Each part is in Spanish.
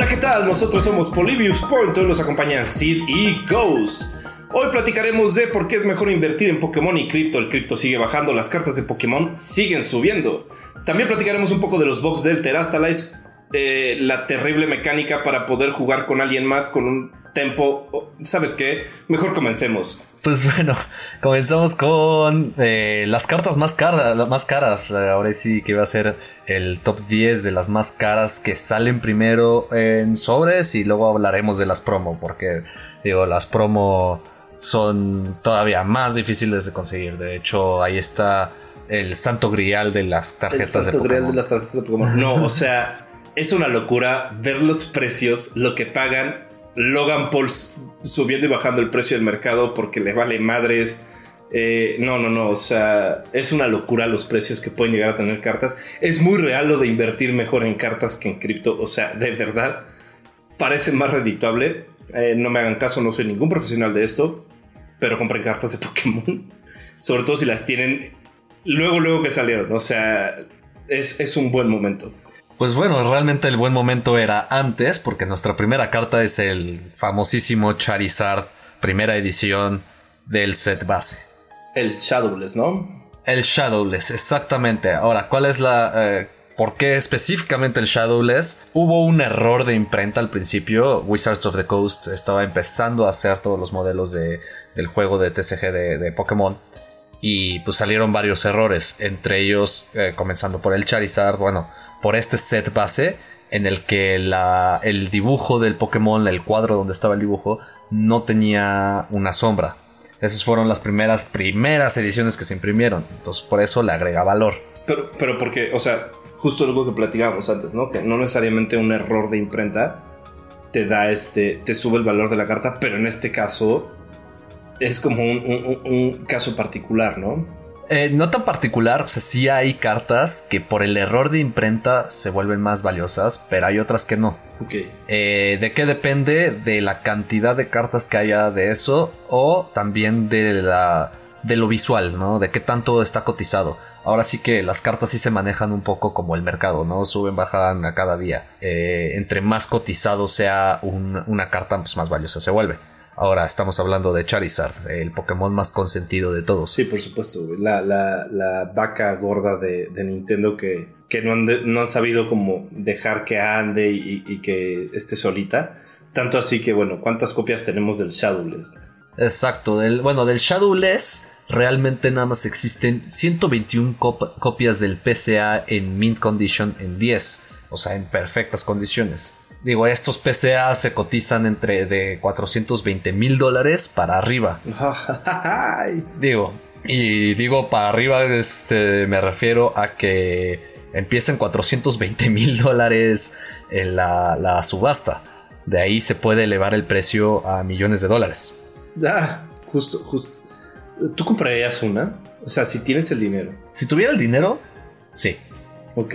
Hola, ¿qué tal? Nosotros somos Polybius Point, hoy nos acompañan Sid y Ghost. Hoy platicaremos de por qué es mejor invertir en Pokémon y cripto. El cripto sigue bajando, las cartas de Pokémon siguen subiendo. También platicaremos un poco de los box del Terastalize, eh, la terrible mecánica para poder jugar con alguien más con un tempo. ¿Sabes qué? Mejor comencemos. Pues bueno, comenzamos con eh, las cartas más, caras más caras. Eh, ahora sí que va a ser el top 10 de las más caras que salen primero en sobres y luego hablaremos de las promo, porque digo, las promo son todavía más difíciles de conseguir. De hecho, ahí está el santo grial de las tarjetas el santo grial de las tarjetas de Pokémon. No, o sea, es una locura ver los precios, lo que pagan Logan Paul subiendo y bajando el precio del mercado porque le vale madres. Eh, no, no, no, o sea, es una locura los precios que pueden llegar a tener cartas. Es muy real lo de invertir mejor en cartas que en cripto, o sea, de verdad, parece más redituable. Eh, no me hagan caso, no soy ningún profesional de esto, pero compren cartas de Pokémon, sobre todo si las tienen luego, luego que salieron, o sea, es, es un buen momento. Pues bueno, realmente el buen momento era antes, porque nuestra primera carta es el famosísimo Charizard, primera edición del set base. El Shadowless, ¿no? El Shadowless, exactamente. Ahora, ¿cuál es la... Eh, ¿Por qué específicamente el Shadowless? Hubo un error de imprenta al principio. Wizards of the Coast estaba empezando a hacer todos los modelos de, del juego de TCG de, Pokémon. Y pues salieron varios errores, entre ellos eh, comenzando por el Charizard. Bueno, por este set base en el que el dibujo del Pokémon, el cuadro donde estaba el dibujo, no tenía una sombra. Esas fueron las primeras, primeras ediciones que se imprimieron. Entonces por eso le agrega valor. Pero, pero porque, o sea, justo algo que platicábamos antes, ¿no? Que no necesariamente un error de imprenta te da este, te sube el valor de la carta, pero en este caso es como un caso particular, ¿no? Eh, no tan particular, o sea, sí hay cartas que por el error de imprenta se vuelven más valiosas, pero hay otras que no. Eh, ¿De qué depende? De la cantidad de cartas que haya de eso o también de, la, de lo visual, ¿no? De qué tanto está cotizado. Ahora sí que las cartas sí se manejan un poco como el mercado, ¿no? Suben, bajan a cada día. Eh, entre más cotizado sea una carta, pues más valiosa se vuelve. Ahora estamos hablando de Charizard, el Pokémon más consentido de todos. Sí, por supuesto, La, la, vaca gorda de, Nintendo que, que no, han no, han sabido como dejar que ande y, que esté solita. Tanto así que, bueno, ¿cuántas copias tenemos del Shadowless? Exacto, del, bueno, del Shadowless realmente nada más existen 121 copias del PCA en mint condition en 10, o sea, en perfectas condiciones. Digo, estos PCA se cotizan entre de 420 mil dólares para arriba. digo, y digo para arriba, este, me refiero a que empiecen 420 mil dólares en la, subasta. De ahí se puede elevar el precio a millones de dólares. Ah, justo, justo. ¿Tú comprarías una? O sea, si tienes el dinero. Si tuviera el dinero, sí. Ok.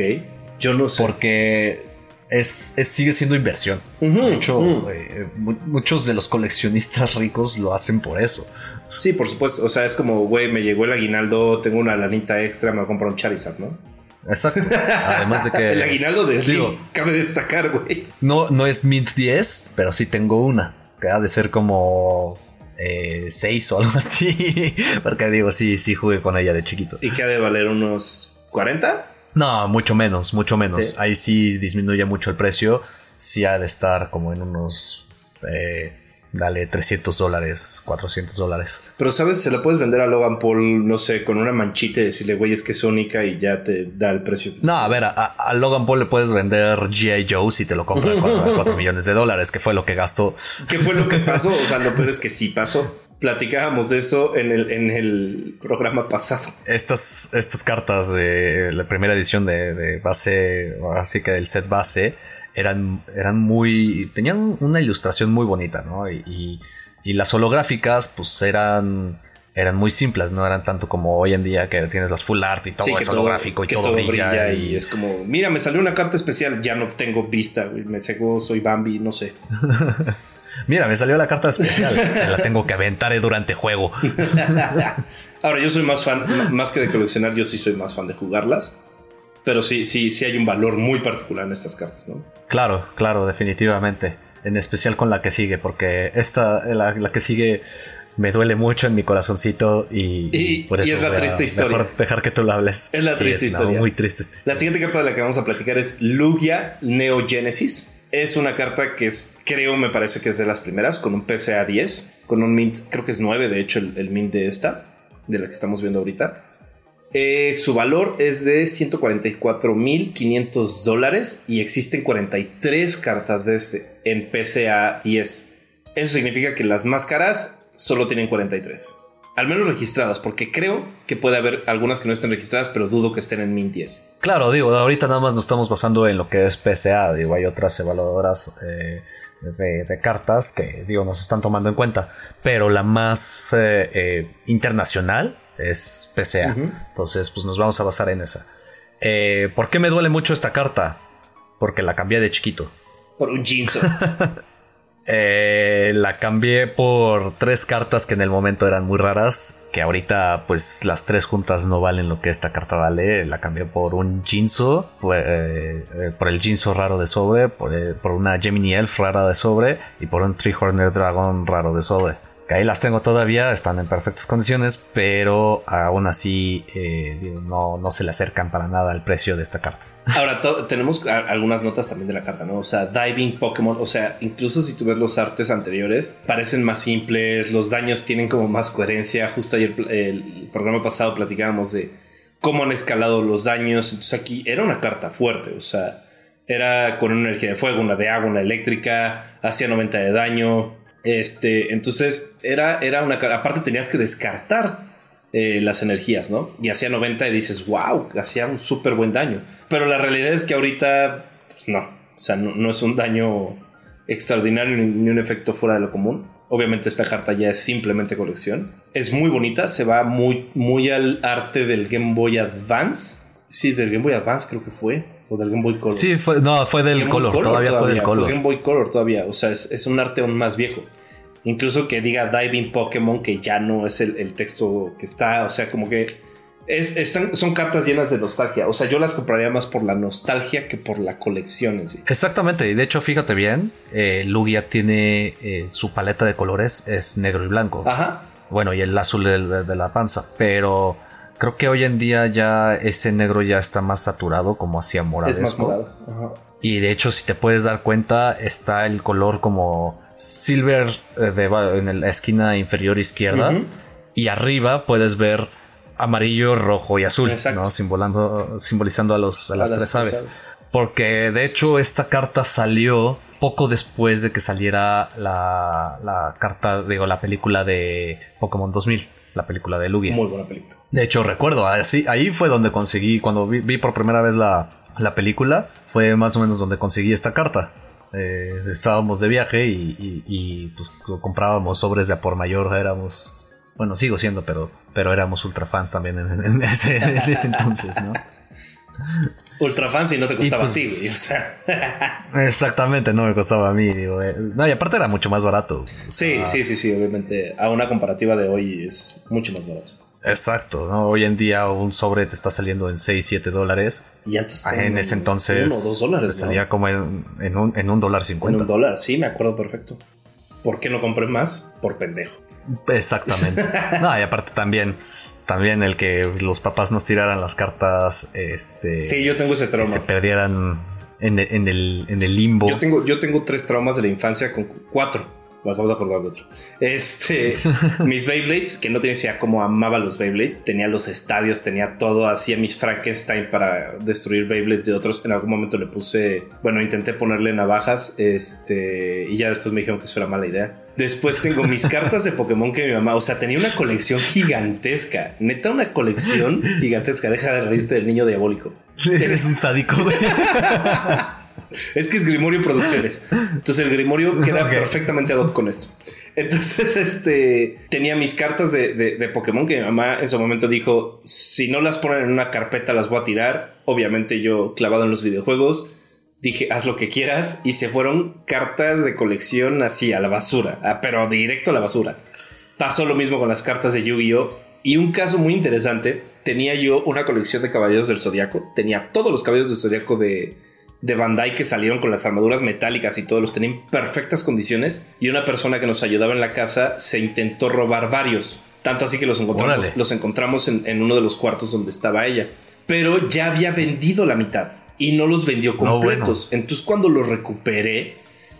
Yo no sé. Porque es, sigue siendo inversión. Eh, muchos de los coleccionistas ricos lo hacen por eso. Sí, por supuesto. O sea, es como, güey, me llegó el aguinaldo, tengo una lanita extra, me voy a comprar un Charizard, ¿no? Exacto. Además de que. el aguinaldo de Slim, cabe destacar, güey. No, no es Mint 10, pero sí tengo una. Que ha de ser como. 6 eh, o algo así. Porque digo, sí, sí jugué con ella de chiquito. ¿Y que ha de valer unos 40? No, mucho menos, mucho menos. Ahí sí disminuye mucho el precio. Sí ha de estar como en unos... Eh, dale 300 dólares, 400 dólares. Pero sabes, se la puedes vender a Logan Paul, no sé, con una manchita y decirle, güey, es que es única y ya te da el precio. No, a ver, a, Logan Paul le puedes vender G.I. Joe si te lo compra a 4, millones de dólares, que fue lo que gastó. ¿Qué fue lo que pasó? O sea, lo peor es que sí pasó platicábamos de eso en el, en el programa pasado. Estas, estas cartas de la primera edición de, de base, así que del set base, eran, eran muy. tenían una ilustración muy bonita, ¿no? Y, y, las holográficas, pues eran. Eran muy simples, no eran tanto como hoy en día que tienes las full art y todo es holográfico y todo, brilla, y... es como, mira, me salió una carta especial, ya no tengo vista, me cegó, soy Bambi, no sé. Mira, me salió la carta especial. la tengo que aventar durante juego. Ahora, yo soy más fan, más que de coleccionar, yo sí soy más fan de jugarlas. Pero sí, sí, sí hay un valor muy particular en estas cartas, ¿no? Claro, claro, definitivamente. En especial con la que sigue, porque esta, la, que sigue me duele mucho en mi corazoncito y, por eso es la triste historia. Mejor dejar que tú lo hables. Es la triste historia. muy triste La siguiente carta de la que vamos a platicar es Lugia Neogenesis. Es una carta que es, creo, me parece que es de las primeras, con un PCA 10, con un mint, creo que es 9, de hecho, el, mint de esta, de la que estamos viendo ahorita. Eh, su valor es de 144.500 dólares y existen 43 cartas de este en PCA 10. Eso significa que las más caras solo tienen 43. Al menos registradas, porque creo que puede haber algunas que no estén registradas, pero dudo que estén en Mint 10. Claro, digo, ahorita nada más nos estamos basando en lo que es PSA. Digo, hay otras evaluadoras eh, de, cartas que, digo, nos están tomando en cuenta. Pero la más eh, eh, internacional es PSA. Entonces, pues nos vamos a basar en esa. ¿Por qué me duele mucho esta carta? Porque la cambié de chiquito. Por un jeans. Eh, la cambié por tres cartas que en el momento eran muy raras. Que ahorita, pues las tres juntas no valen lo que esta carta vale. La cambié por un Jinzo, eh, eh, por el Jinzo raro de sobre, por, por, una Gemini Elf rara de sobre y por un Tree Horner Dragon raro de sobre que ahí las tengo todavía, están en perfectas condiciones, pero aún así eh, no, no se le acercan para nada al precio de esta carta. Ahora, tenemos algunas notas también de la carta, ¿no? O sea, Diving Pokémon, o sea, incluso si tú ves los artes anteriores, parecen más simples, los daños tienen como más coherencia. Justo ayer el programa pasado platicábamos de cómo han escalado los daños. Entonces aquí era una carta fuerte, o sea, era con una energía de fuego, una de agua, una eléctrica, hacía 90 de daño, este, entonces era, era una. Aparte tenías que descartar eh, las energías, ¿no? Y hacía 90 y dices, wow, hacía un súper buen daño. Pero la realidad es que ahorita, pues, no. O sea, no, es un daño extraordinario ni, un efecto fuera de lo común. Obviamente esta carta ya es simplemente colección. Es muy bonita, se va muy, muy al arte del Game Boy Advance. Sí, del Game Boy Advance creo que fue. O del Game Boy Color. Sí, fue, no, fue del color, todavía, fue del Color. Game Boy Color todavía. O sea, es, un arte aún más viejo. Incluso que diga Diving Pokémon, que ya no es el, texto que está. O sea, como que. Es, están, son cartas llenas de nostalgia. O sea, yo las compraría más por la nostalgia que por la colección en sí. Exactamente. Y de hecho, fíjate bien, eh, Lugia tiene eh, su paleta de colores, es negro y blanco. Ajá. Bueno, y el azul de la panza. Pero Creo que hoy en día ya ese negro ya está más saturado como hacia morado. Es más morado. Y de hecho, si te puedes dar cuenta, está el color como silver eh, en la esquina inferior izquierda. Y arriba puedes ver amarillo, rojo y azul, ¿no? simbolizando a, los, a, las, tres, aves. Porque de hecho esta carta salió poco después de que saliera la, la carta, digo, la película de Pokémon 2000, la película de Lugia. Muy buena película. De hecho, recuerdo, así, ahí fue donde conseguí, cuando vi, por primera vez la, película, fue más o menos donde conseguí esta carta. Eh, estábamos de viaje y, pues comprábamos sobres de a por mayor, éramos, bueno, sigo siendo, pero, pero éramos ultra fans también en, ese, entonces, ¿no? Ultra fans y no te costaba pues, a ti, O sea. Exactamente, no me costaba a mí. Digo, eh, no, y aparte era mucho más barato. sí, sí, sí, sí, obviamente. A una comparativa de hoy es mucho más barato. Exacto, ¿no? Hoy en día un sobre te está saliendo en 6, 7 dólares. Y antes ah, en ese entonces dólares, te salía como en, un, en un dólar 50. En un dólar, sí, me acuerdo perfecto. ¿Por qué no compré más? Por pendejo. Exactamente. no, y aparte también, también el que los papás nos tiraran las cartas, este... Sí, yo tengo ese trauma. se perdieran en, en, el, en el limbo. Yo tengo, yo tengo tres traumas de la infancia con cuatro me acabo de acordar de otro. Este, mis Beyblades, que no tenía idea cómo amaba los Beyblades, tenía los estadios, tenía todo, hacía mis Frankenstein para destruir Beyblades de otros. En algún momento le puse, bueno, intenté ponerle navajas, este, y ya después me dijeron que eso era mala idea. Después tengo mis cartas de Pokémon que mi mamá, o sea, tenía una colección gigantesca, neta una colección gigantesca. Deja de reírte del niño diabólico. Eres un sádico. Es que es Grimorio Producciones. Entonces el Grimorio queda perfectamente ad hoc con esto. Entonces, este tenía mis cartas de, Pokémon que mi mamá en su momento dijo: si no las ponen en una carpeta, las voy a tirar. Obviamente, yo clavado en los videojuegos, dije: haz lo que quieras. Y se fueron cartas de colección así a la basura, pero directo a la basura. Pasó lo mismo con las cartas de Yu-Gi-Oh! Y un caso muy interesante tenía yo una colección de caballeros del zodiaco. Tenía todos los caballeros del zodiaco de, de Bandai que salieron con las armaduras metálicas y todos los tenían en perfectas condiciones. Y una persona que nos ayudaba en la casa se intentó robar varios. Tanto así que los encontramos, los encontramos en, uno de los cuartos donde estaba ella. Pero ya había vendido la mitad y no los vendió completos. Entonces cuando los recuperé,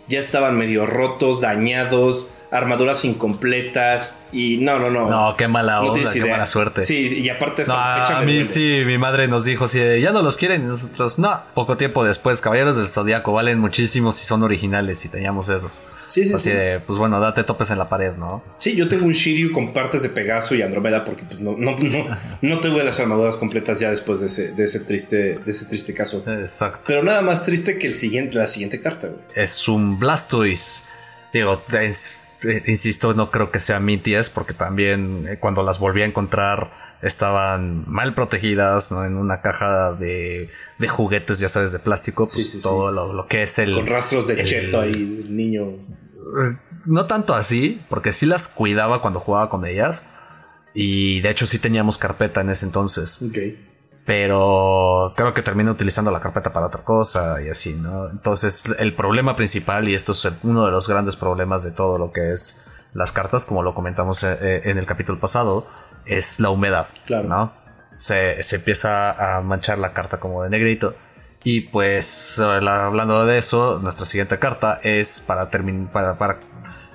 ya estaban medio rotos, dañados armaduras incompletas y no, no, no. No, qué mala onda, qué mala suerte. Sí, y aparte a mí sí, mi madre nos dijo si ya no los quieren y nosotros no. Poco tiempo después, Caballeros del Zodíaco valen muchísimo si son originales y teníamos esos. Sí, sí, Así de, pues bueno, date topes en la pared, ¿no? Sí, yo tengo un Shiryu con partes de Pegaso y Andromeda porque pues no, no, no, no tuve las armaduras completas ya después de ese, de ese triste, de ese triste caso. Exacto. Pero nada más triste que el siguiente, la siguiente carta, güey. Es un Blastoise. Digo, es eh, insisto, no creo que sea mi porque también eh, cuando las volví a encontrar estaban mal protegidas, ¿no? En una caja de, de juguetes, ya sabes, de plástico, pues todo Lo, que es el... Con rastros de cheto ahí, el niño. Eh, no tanto así, porque sí las cuidaba cuando jugaba con ellas. Y de hecho sí teníamos carpeta en ese entonces. Ok. Pero creo que termina utilizando la carpeta para otra cosa y así, ¿no? Entonces el problema principal, y esto es uno de los grandes problemas de todo lo que es las cartas, como lo comentamos eh, eh, en el capítulo pasado, es la humedad, claro. ¿no? Se, empieza a manchar la carta como de negrito. Y pues hablando de eso, nuestra siguiente carta es para terminar, para, para,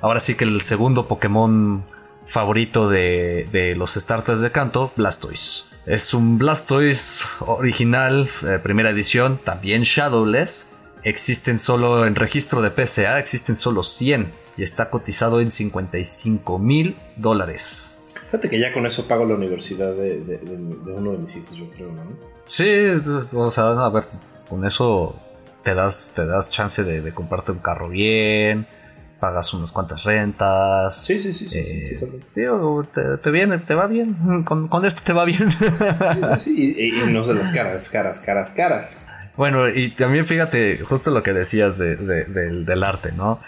ahora sí que el segundo Pokémon favorito de, de los starters de canto, Blastoise. Es un Blastoise original, eh, primera edición, también Shadowless. Existen solo en registro de PSA, existen solo 100 y está cotizado en 55 mil dólares. Fíjate que ya con eso pago la universidad de, uno de mis hijos, yo creo, ¿no? Sí, o sea, a ver, con eso te das, te das chance de, de comprarte un carro bien, pagas unas cuantas rentas. Sí, sí, sí, sí, sí eh, te, viene, te va bien. Con, esto te va bien. sí, sí, Y, no se las caras, caras, caras, caras. Bueno, y también fíjate, justo lo que decías del, arte, ¿no?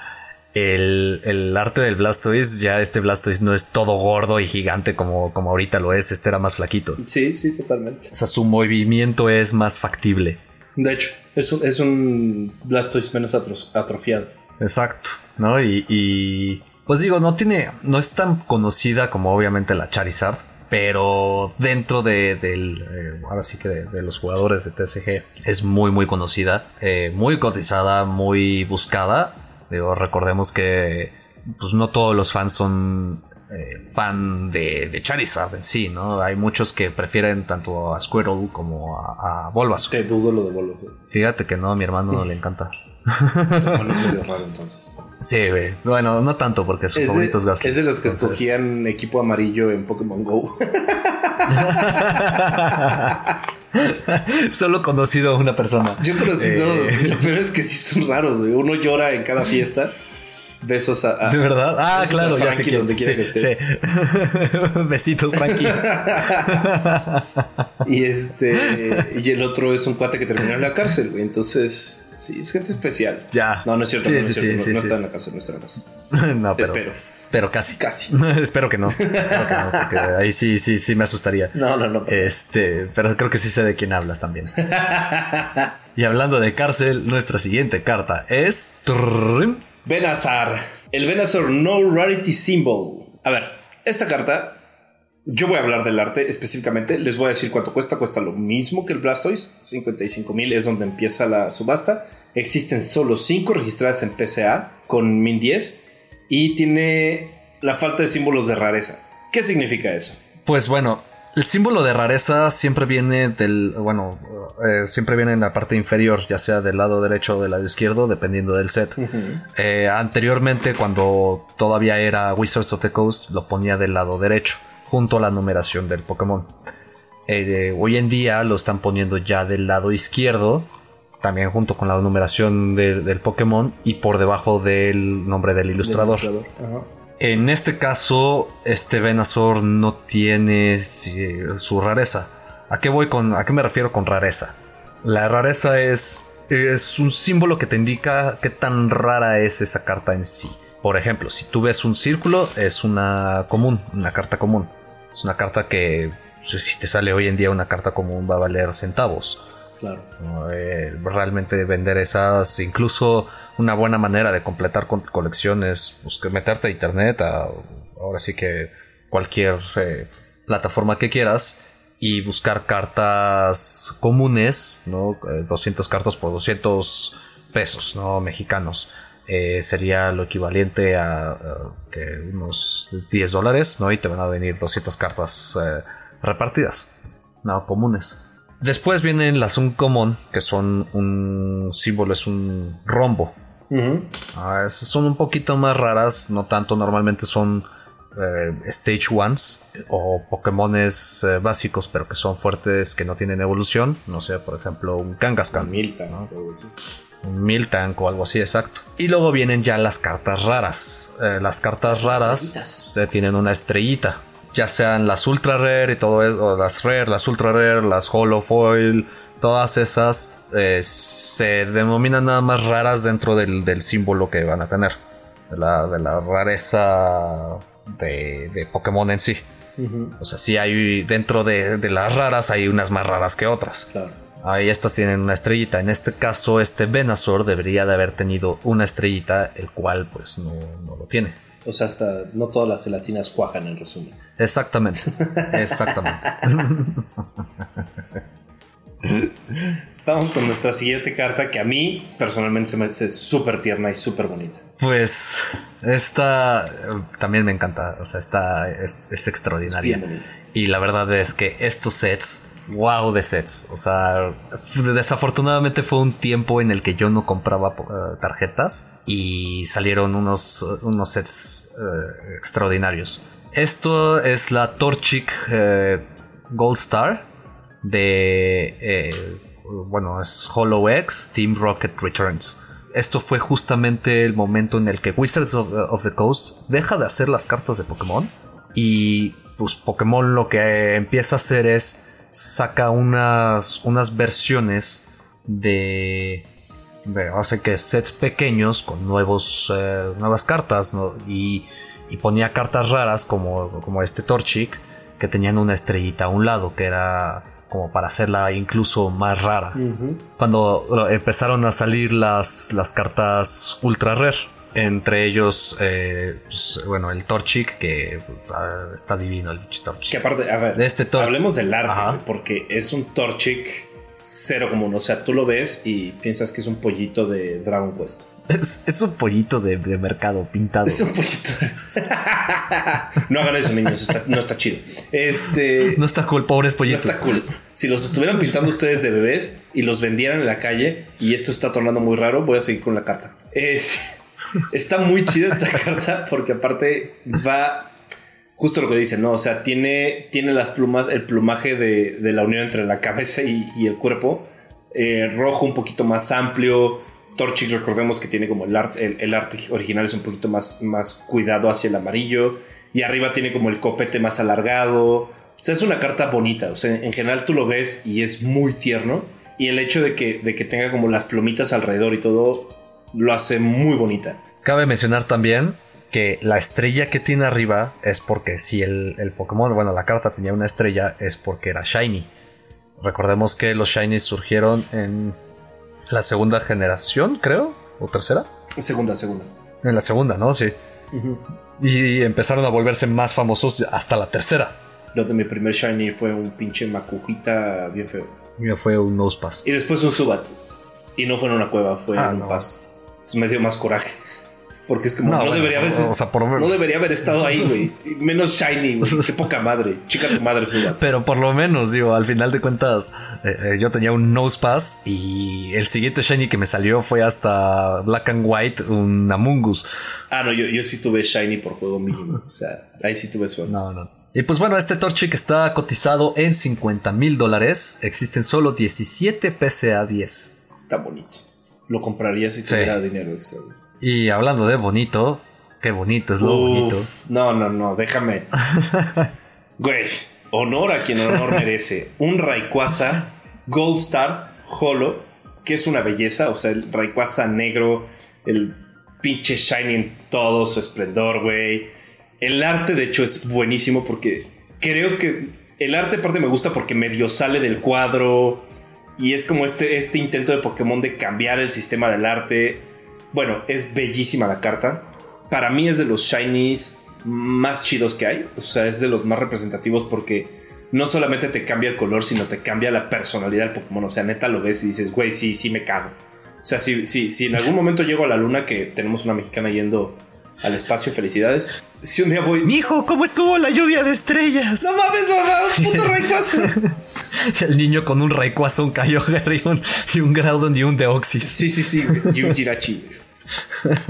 El, arte del Blastoise, ya este Blastoise no es todo gordo y gigante como, como ahorita lo es, este era más flaquito. Sí, sí, totalmente. O sea, su movimiento es más factible. De hecho, es un, es un Blastoise menos atrofiado. Exacto. ¿no? Y, pues digo, no tiene, no es tan conocida como obviamente la Charizard, pero dentro de, del, eh, ahora sí que de, los jugadores de TSG es muy muy conocida, eh, muy cotizada, muy buscada. Digo, recordemos que pues no todos los fans son eh, fan de, de, Charizard en sí, ¿no? Hay muchos que prefieren tanto a Squirtle como a, a Bulbasaur. Te dudo lo de Bulbasaur. Fíjate que no, a mi hermano no le encanta. es raro entonces. Sí, güey. Bueno, no tanto porque su favorito es. Es de los que escogían equipo amarillo en Pokémon Go. Solo conocido a una persona. Yo conocí eh... dos, pero es que sí son raros, güey. Uno llora en cada fiesta. Besos a. ¿De verdad? Ah, claro, ya sé. Donde quiera que estés. Sí. Besitos, Frankie. y este. Y el otro es un cuate que terminó en la cárcel, güey. Entonces. Sí, es gente especial. Ya. No, no es cierto. no, es cierto. no, está en la cárcel, no está en la cárcel. no, pero, Espero. Pero casi. Casi. Espero que no. Espero que no, porque ahí sí, sí, sí me asustaría. No, no, no. Este, pero creo que sí sé de quién hablas también. y hablando de cárcel, nuestra siguiente carta es. Benazar. El Benazar No Rarity Symbol. A ver, esta carta yo voy a hablar del arte específicamente. Les voy a decir cuánto cuesta. Cuesta lo mismo que el Blastoise. 55 mil es donde empieza la subasta. Existen solo 5 registradas en PSA con Min 10. Y tiene la falta de símbolos de rareza. ¿Qué significa eso? Pues bueno, el símbolo de rareza siempre viene del. Bueno, eh, siempre viene en la parte inferior, ya sea del lado derecho o del lado izquierdo, dependiendo del set. Eh, anteriormente, cuando todavía era Wizards of the Coast, lo ponía del lado derecho junto a la numeración del Pokémon. Eh, hoy en día lo están poniendo ya del lado izquierdo, también junto con la numeración del Pokémon y por debajo del nombre del ilustrador. En este caso, este Venusaur no tiene su rareza. ¿A qué voy con, a qué me refiero con rareza? La rareza es es un símbolo que te indica qué tan rara es esa carta en sí. Por ejemplo, si tú ves un círculo, es una común, una carta común. Es una carta que si te sale hoy en día una carta común va a valer centavos. Claro. Eh, realmente vender esas, incluso una buena manera de completar colecciones, pues meterte a internet, a, ahora sí que cualquier eh, plataforma que quieras y buscar cartas comunes, ¿no? 200 cartas por 200 pesos, ¿no? Mexicanos. Eh, sería lo equivalente a, que unos 10 dólares, ¿no? Y te van a venir 200 cartas eh, repartidas, ¿no? Comunes. Después vienen las Uncommon, que son un símbolo, es un rombo. Ah, son un poquito más raras, no tanto, normalmente son eh, Stage Ones o Pokémones básicos, pero que son fuertes, que no tienen evolución. No sé, por ejemplo, un Kangaskhan. Milta, ¿no? un Miltank o algo así, exacto. Y luego vienen ya las cartas raras. Eh, las cartas raras tienen una estrellita. Ya sean las ultra rare y todo eso, las rare, las ultra rare, las hollow foil, todas esas eh, se denominan nada más raras dentro del, símbolo que van a tener. De la, de la rareza de, de, Pokémon en sí. O sea, sí hay dentro de, de, las raras hay unas más raras que otras. Claro. Ahí estas tienen una estrellita. En este caso, este Venusaur debería de haber tenido una estrellita, el cual pues no, lo tiene. O sea, hasta no todas las gelatinas cuajan en resumen. Exactamente. Exactamente. Vamos con nuestra siguiente carta que a mí personalmente se me hace súper tierna y súper bonita. Pues esta eh, también me encanta, o sea, esta es, extraordinaria. y la verdad es que estos sets wow de sets. O sea, desafortunadamente fue un tiempo en el que yo no compraba eh, tarjetas y salieron unos, unos sets eh, extraordinarios. Esto es la Torchic eh, Gold Star de, bueno, es Hollow X Team Rocket Returns. Esto fue justamente el momento en el que Wizards of the Coast deja de hacer las cartas de Pokémon y pues Pokémon lo que empieza a hacer es saca unas, unas versiones de, de que sets pequeños con nuevos, eh, nuevas cartas y, ponía cartas raras como, como este Torchic que tenían una estrellita a un lado que era como para hacerla incluso más rara. Cuando empezaron a salir las, las cartas ultra rare entre ellos, eh, pues, bueno, el Torchic, que pues, ah, está divino el Torchic. Que aparte, a ver, este hablemos del arte, porque es un Torchic cero común. O sea, tú lo ves y piensas que es un pollito de Dragon Quest. Es, un pollito de, mercado pintado. Es un pollito. no hagan eso, niños. no está chido. Este. No está cool, pobres pollitos. No está cool. Si los estuvieran pintando ustedes de bebés y los vendieran en la calle y esto está tornando muy raro, voy a seguir con la carta. Es. Está muy chida esta carta porque aparte va justo lo que dice, ¿no? O sea, tiene, tiene las plumas, el plumaje de, la unión entre la cabeza y, el cuerpo. Eh, rojo un poquito más amplio. Torchic, recordemos que tiene como el, arte, el, arte original es un poquito más, más cuidado hacia el amarillo. Y arriba tiene como el copete más alargado. O sea, es una carta bonita. O sea, en general tú lo ves y es muy tierno. Y el hecho de que, de que tenga como las plumitas alrededor y todo, lo hace muy bonita. Cabe mencionar también que la estrella que tiene arriba es porque si el, Pokémon, bueno, la carta tenía una estrella, es porque era Shiny. Recordemos que los Shinies surgieron en la segunda generación, creo, o tercera. Segunda, segunda. En la segunda, ¿no? Sí. Y empezaron a volverse más famosos hasta la tercera. Lo de mi primer Shiny fue un pinche macujita bien feo. Mío fue un Nosepass. Y después un Subat. Y no fue en una cueva, fue ah, en un paso me dio más coraje. Porque es como, no, debería haber, no debería haber estado ahí, güey. Menos shiny, güey. Qué poca madre. Chica tu madre, Pero por lo menos, digo, al final de cuentas, eh, eh, yo tenía un nose pass y el siguiente shiny que me salió fue hasta Black and White, un Amungus. Ah, no, yo, yo sí tuve shiny por juego mínimo. O sea, ahí sí tuve suerte. No, no. Y pues bueno, este Torchic está cotizado en 50 mil dólares. Existen solo 17 PCA 10. Está bonito lo compraría si tuviera dinero extra. Y hablando de bonito, qué bonito es lo bonito. No, no, no, déjame. Güey, honor a quien honor merece. Un Rayquaza Gold Star Holo, que es una belleza, o sea, el Rayquaza negro, el pinche shiny en todo su esplendor, güey. El arte, de hecho, es buenísimo porque creo que el arte aparte me gusta porque medio sale del cuadro y es como este, este intento de Pokémon de cambiar el sistema del arte. Bueno, es bellísima la carta. Para mí es de los shinies más chidos que hay. O sea, es de los más representativos porque no solamente te cambia el color, sino te cambia la personalidad del Pokémon. O sea, neta lo ves y dices, güey, sí, sí me cago. O sea, si, si, si en algún momento llego a la luna, que tenemos una mexicana yendo al espacio, felicidades. Si un día voy. Mijo, ¿cómo estuvo la lluvia de estrellas? No mames, mamá, un puto Rayquaza. El niño con un Rayquaza, un Kyogre y un, y un Groudon y un Deoxys. Sí, sí, sí, y un Jirachi.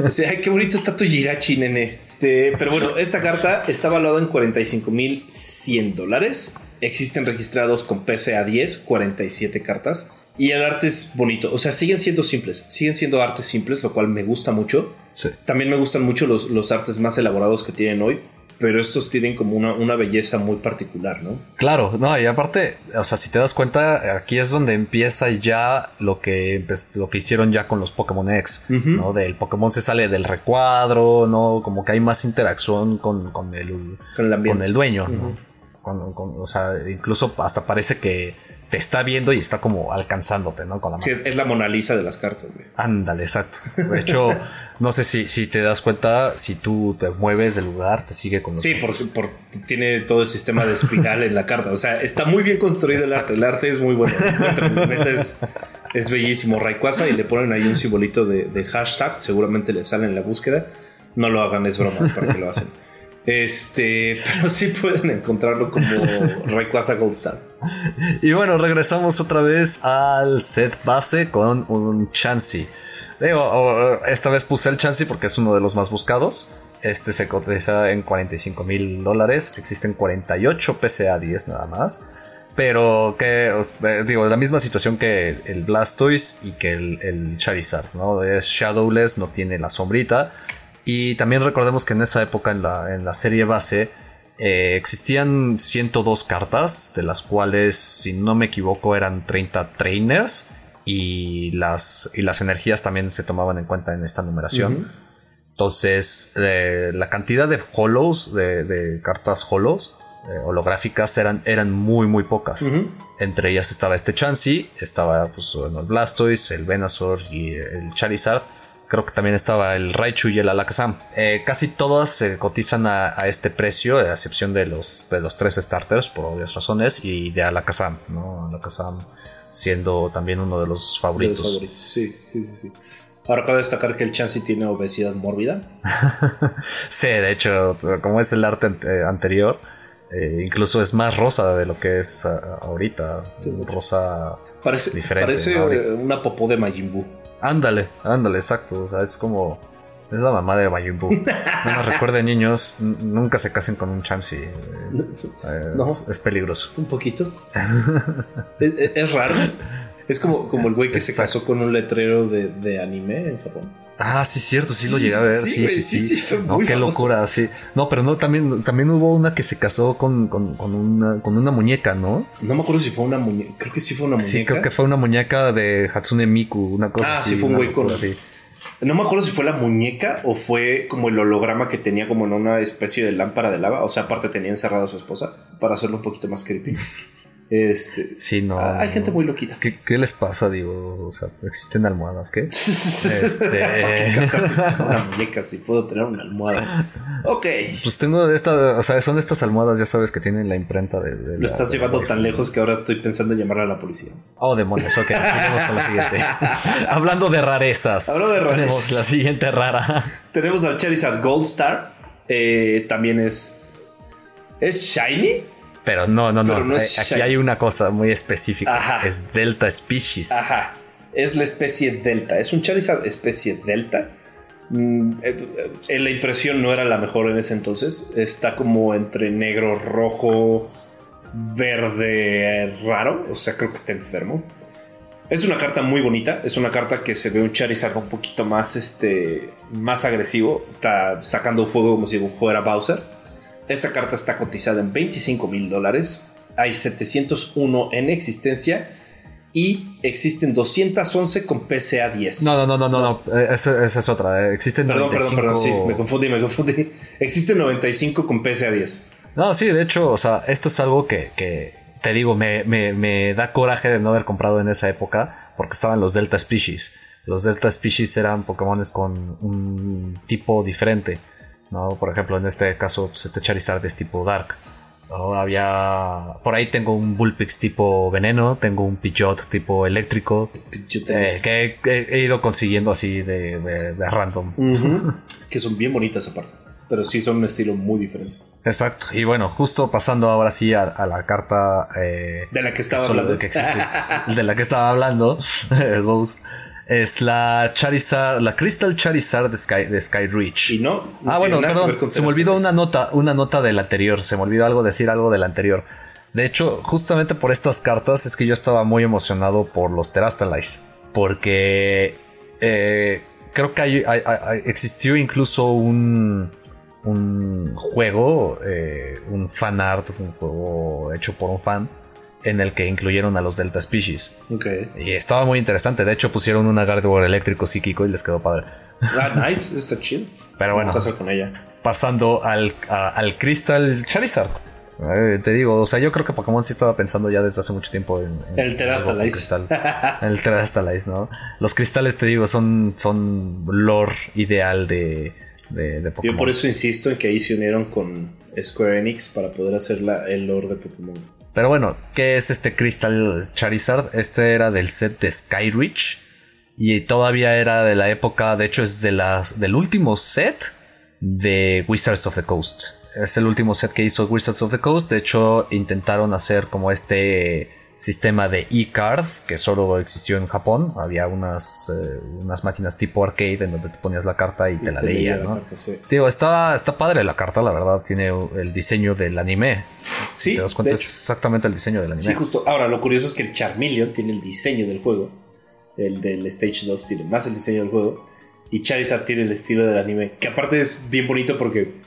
O sea, qué bonito está tu Jirachi, nene. Este, pero bueno, esta carta está valuada en 45.100 dólares. Existen registrados con PSA 10, 47 cartas. Y el arte es bonito. O sea, siguen siendo simples. Siguen siendo artes simples, lo cual me gusta mucho. Sí. También me gustan mucho los, los artes más elaborados que tienen hoy. Pero estos tienen como una, una belleza muy particular, ¿no? Claro, no, y aparte, o sea, si te das cuenta, aquí es donde empieza ya lo que, lo que hicieron ya con los Pokémon X, ¿no? Del Pokémon se sale del recuadro, ¿no? Como que hay más interacción con, con el, Con el con el dueño, ¿no? Con- con- o sea, incluso hasta parece que te está viendo y está como alcanzándote, ¿no? Con la mano. Sí, es, la Mona Lisa de las cartas, güey. Ándale, exacto. De hecho, no sé si, si te das cuenta, si tú te mueves del lugar, te sigue con los Sí, por, por- tiene todo el sistema de espiral en la carta. O sea, está muy bien construido el arte. El arte es muy bueno. Es, es bellísimo. Rayquaza y le ponen ahí un simbolito de, de hashtag. Seguramente le sale en la búsqueda. No lo hagan, es broma para que lo hacen. Este, pero sí pueden encontrarlo como Rayquaza Gold Star. Y bueno, regresamos otra vez al set base con un Chansey. Digo, esta vez puse el Chansey porque es uno de los más buscados. Este se cotiza en 45 mil dólares. Existen 48 PCA 10 nada más. Pero que, eh, digo, la misma situación que el Blastoise y que el, el Charizard, ¿no? Es Shadowless, no tiene la sombrita. Y también recordemos que en esa época, en la, en la serie base, eh, existían 102 cartas, de las cuales, si no me equivoco, eran 30 trainers. Y las, y las energías también se tomaban en cuenta en esta numeración. Entonces, eh, la cantidad de hollows, de, de cartas hollows, eh, holográficas, eran, eran muy, muy pocas. Entre ellas estaba este Chansey, estaba pues, bueno, el Blastoise, el Venusaur y el Charizard. Creo que también estaba el Raichu y el Alakazam. Eh, casi todas se cotizan a, a este precio, a excepción de los, de los tres starters, por obvias razones, y de Alakazam, ¿no? Alakazam siendo también uno de los De favoritos. los favoritos. Sí, sí, sí, sí. Ahora cabe destacar que el Chansey tiene obesidad mórbida. Sí, de hecho, como es el arte ante- anterior, eh, incluso es más rosa de lo que es ah, ahorita. Rosa. Parece, Diferente, parece una popó de Majin Buu. Ándale, ándale, exacto. O sea, es como. Es la mamá de Buu. No nos recuerden, niños, nunca se casen con un Chansey. eh, eh, No. es, es peligroso. Un poquito. es, raro. Es como, como el güey que se casó con un letrero de, de anime en Japón. Ah, sí, cierto, sí lo llegué a ver. sí, Sí, sí, sí, sí. no, qué famoso. locura, sí. No, pero no, también, también hubo una que se casó con, con, con una, con una muñeca, ¿no? No me acuerdo si fue una muñeca. Creo que sí fue una muñeca. Sí, creo que fue una muñeca de Hatsune Miku, una cosa Ah, así. sí, fue un güey con- así. No me acuerdo si fue la muñeca o fue como el holograma que tenía como en una especie de lámpara de lava. O sea, aparte tenía encerrada a su esposa para hacerlo un poquito más creepy. Este. Sí, no. ah, hay gente muy loquita. ¿Qué, qué les pasa? Digo, o sea, existen almohadas, ¿qué? este. ¿Para qué una muñeca si puedo tener una almohada? Ok. Pues tengo de estas, o sea, son estas almohadas, ya sabes, que tienen la imprenta de. de Lo la- estás de llevando tan lejos que ahora estoy pensando en llamarle a la policía. Oh, demonios, ok, seguimos con la siguiente. Hablando de rarezas. Hablando de rarezas. Tenemos la siguiente rara. Tenemos al Charizard Gold Star. Eh, también es. ¿Es Shiny? Pero no, no, no. No es Eh, Aquí hay una cosa muy específica. Ajá. Es Delta Species. Ajá. Es la especie Delta. Es un Charizard especie Delta. Mm, eh, eh, la impresión no era la mejor en ese entonces. Está como entre negro, rojo, verde, raro. O sea, creo que está enfermo. Es una carta muy bonita. Es una carta que se ve un Charizard un poquito más, este, más agresivo. Está sacando fuego como si fuera Bowser. Esta carta está cotizada en 25 mil dólares. Hay 701 en existencia. Y existen 211 con PCA 10. No, no, no, no, no, no. Eh, Esa, esa es otra. eh, Existen Perdón, 95... perdón, perdón, sí, me confundí, me confundí. Existen 95 con PCA 10. No, sí, de hecho, o sea, esto es algo que, que te digo, me, me, me, da coraje de no haber comprado en esa época porque estaban los Delta Species. Los Delta Species eran Pokémones con un tipo diferente. ¿No? Por ejemplo, en este caso, pues este Charizard es tipo Dark. Había. Por ahí tengo un Bullpix tipo veneno, tengo un Pidgeot tipo eléctrico. Eh, que he, ido consiguiendo así de, de, random. que son bien bonitas aparte. Pero sí son un estilo muy diferente. Exacto. Y bueno, justo pasando ahora sí a, la carta. Eh, de la que estaba hablando. de la que estaba hablando. Ghost es la Charizard, la Crystal Charizard de Sky, de Sky Reach. Y no. ah, bueno, perdón. Se me olvidó una nota, una nota del anterior. Se me olvidó algo decir algo del anterior. De hecho, justamente por estas cartas es que yo estaba muy emocionado por los Terastalize. Porque eh, creo que existió incluso un, un juego, eh, un fan art, un juego hecho por un fan en el que incluyeron a los Delta Species. Y estaba muy interesante. De hecho, pusieron un Gardevoir eléctrico psíquico y les quedó padre. Ah, nice, está chido. Pero bueno, con ella? pasando al, al Crystal Charizard. te digo, o sea, yo creo que Pokémon sí estaba pensando ya desde hace mucho tiempo en, el Terastalize. el Terastalize, ¿no? Los cristales, te digo, son, son lore ideal de, de, Pokémon. Yo por eso insisto en que ahí se unieron con Square Enix para poder hacer la, el lore de Pokémon. Pero bueno, ¿qué es este Crystal Charizard? Este era del set de Skyreach. Y todavía era de la época, de hecho es de las, del último set de Wizards of the Coast. Es el último set que hizo Wizards of the Coast. De hecho, intentaron hacer como este sistema de e-card que solo existió en Japón. Había unas, eh, unas máquinas tipo arcade en donde te ponías la carta y, te la leía, ¿no? Digo, está, está padre la carta, la verdad. Tiene el diseño del anime. Sí, te das cuenta, es exactamente el diseño del anime. Sí, justo. Ahora, lo curioso es que el Charmeleon tiene el diseño del juego. El del Stage 2 tiene más el diseño del juego. Y Charizard tiene el estilo del anime. Que aparte es bien bonito porque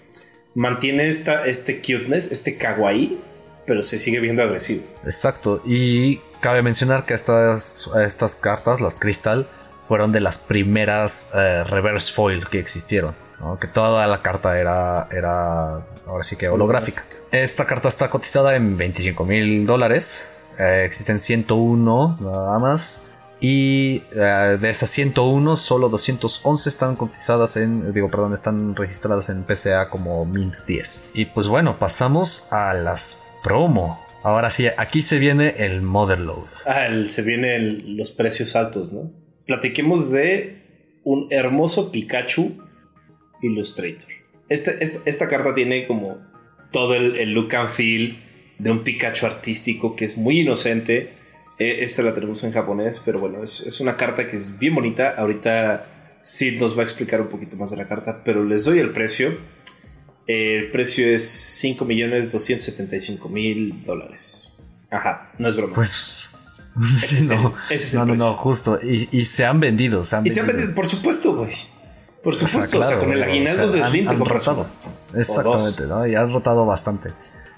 mantiene esta, este cuteness, este kawaii pero se sigue viendo agresivo. Exacto, y cabe mencionar que estas, estas cartas, las Crystal, fueron de las primeras eh, reverse foil que existieron. Que toda la carta era, era ahora sí que holográfica. Esta carta está cotizada en 25 mil dólares. Eh, existen 101 nada más. Y eh, de esas 101, solo 211 están cotizadas en, digo, perdón, están registradas en PCA como Mint 10. Y pues bueno, pasamos a las promo. Ahora sí, aquí se viene el Motherload. Ah, se vienen los precios altos, ¿no? Platiquemos de un hermoso Pikachu Illustrator. Este, esta, carta tiene como todo el, look and feel de un Pikachu artístico que es muy inocente. E, esta la tenemos en japonés, pero bueno, es, es una carta que es bien bonita. Ahorita Sid nos va a explicar un poquito más de la carta, pero les doy el precio. El precio es 5.275.000 dólares. Ajá, no es broma. Pues. no, no, no, justo. Y, se han vendido. Se han y se han vendido, por supuesto, güey. Por supuesto, o sea, con el aguinaldo de Slim te compras Exactamente, ¿no? Y han rotado bastante.